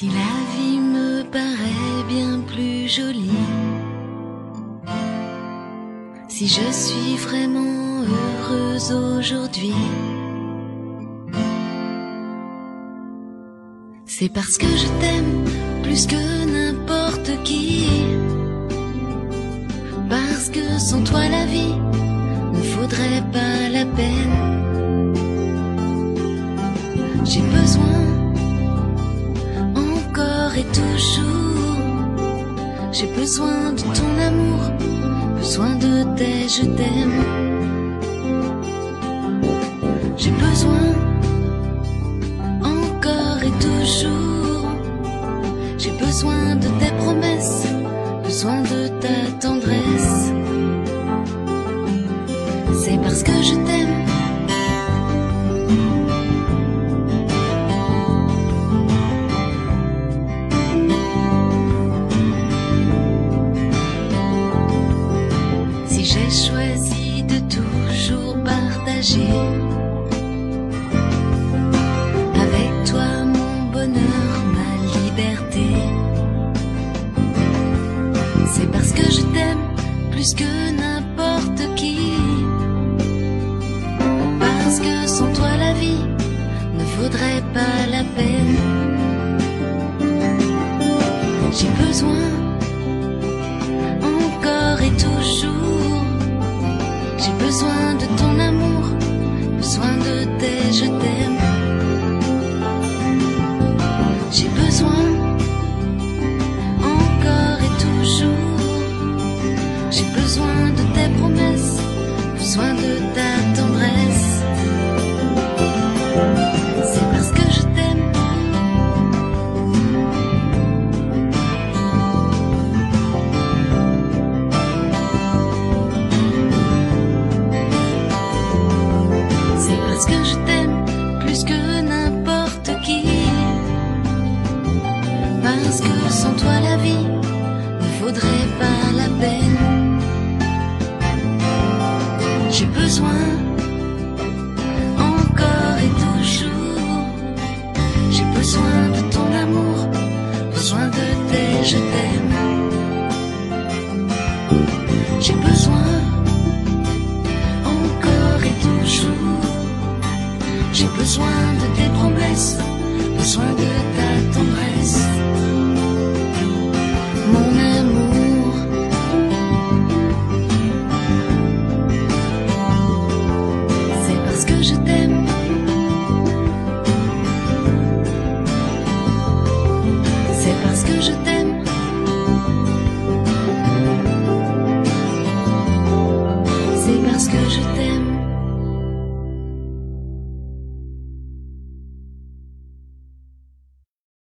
Si la vie me paraît bien plus jolie, si je suis vraiment heureuse aujourd'hui, c'est parce que je t'aime plus que n'importe qui. Parce que sans toi la vie ne faudrait pas la peine. J'ai besoin toujours. J'ai besoin de ton amour, besoin de tes je t'aime. J'ai besoin encore et toujours. J'ai besoin choisi de toujours partager avec toi mon bonheur, ma liberté, c'est parce que je t'aime plus que n'importe qui. Parce que sans toi la vie ne vaudrait pas la peine. J'ai besoin J'ai besoin de ton amour, besoin de tes je t'aime. J'ai besoin encore et toujours. J'ai besoin de tes promesses, besoin de ta tendresse. Parce que je t'aime plus que n'importe qui. Parce que sans toi la vie ne vaudrait pas la peine. J'ai besoin encore et toujours. J'ai besoin de ton amour, besoin de tes je t'aime. J'ai besoin